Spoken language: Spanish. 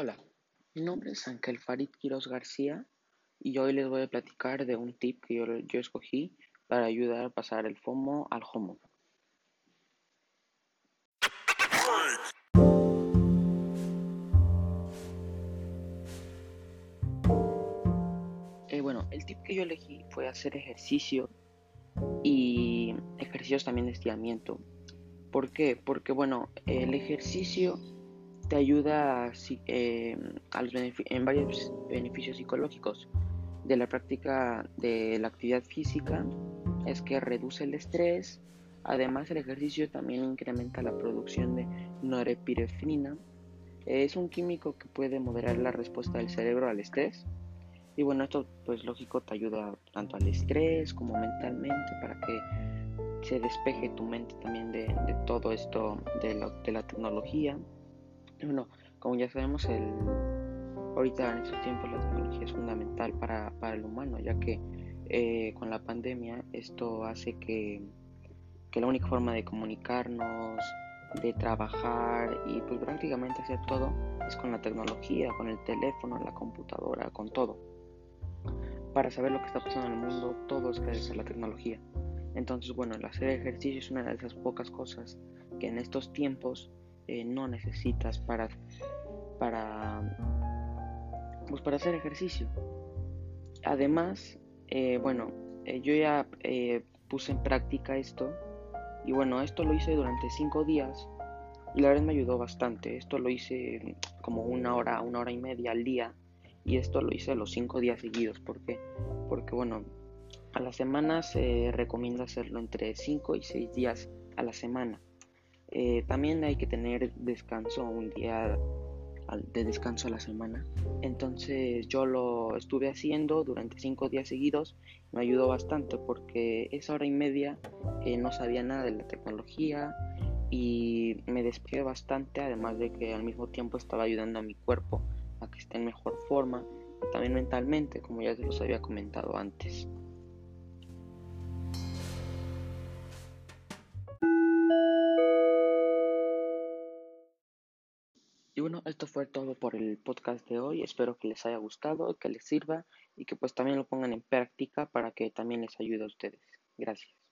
Hola, mi nombre es Ángel Farid Quiroz García y hoy les voy a platicar de un tip que yo, escogí para ayudar a pasar el FOMO al HOMO. Eh, bueno, el tip que yo elegí fue hacer ejercicio y ejercicios también de estiramiento. ¿Por qué? Porque bueno, el ejercicio te ayuda eh, en varios beneficios psicológicos de la práctica de la actividad física es que reduce el estrés, además el ejercicio también incrementa la producción de norepinefrina, es un químico que puede moderar la respuesta del cerebro al estrés. Y bueno esto pues lógico te ayuda tanto al estrés como mentalmente para que se despeje tu mente también de, todo esto de la tecnología bueno, como ya sabemos, el, ahorita en estos tiempos la tecnología es fundamental para, el humano, ya que eh, con la pandemia esto hace que, la única forma de comunicarnos, de trabajar y pues prácticamente hacer todo es con la tecnología, con el teléfono, la computadora, con todo. Para saber lo que está pasando en el mundo, todo es gracias a la tecnología. Entonces, bueno, el hacer ejercicio es una de esas pocas cosas que en estos tiempos eh, no necesitas para, para, pues para hacer ejercicio. Además, eh, bueno, eh, yo ya puse en práctica esto y bueno, esto lo hice durante cinco días y la verdad me ayudó bastante. Esto lo hice como una hora, una hora y media al día y esto lo hice los cinco días seguidos. ¿Por qué? Porque bueno, a la semana se recomienda hacerlo entre cinco y seis días a la semana. Eh, también hay que tener descanso, un día de descanso a la semana. Entonces yo lo estuve haciendo durante cinco días seguidos. Me ayudó bastante porque esa hora y media eh, no sabía nada de la tecnología y me despejé bastante, además de que al mismo tiempo estaba ayudando a mi cuerpo a que esté en mejor forma y también mentalmente, como ya se los había comentado antes. Y bueno, esto fue todo por el podcast de hoy. Espero que les haya gustado, que les sirva y que pues también lo pongan en práctica para que también les ayude a ustedes. Gracias.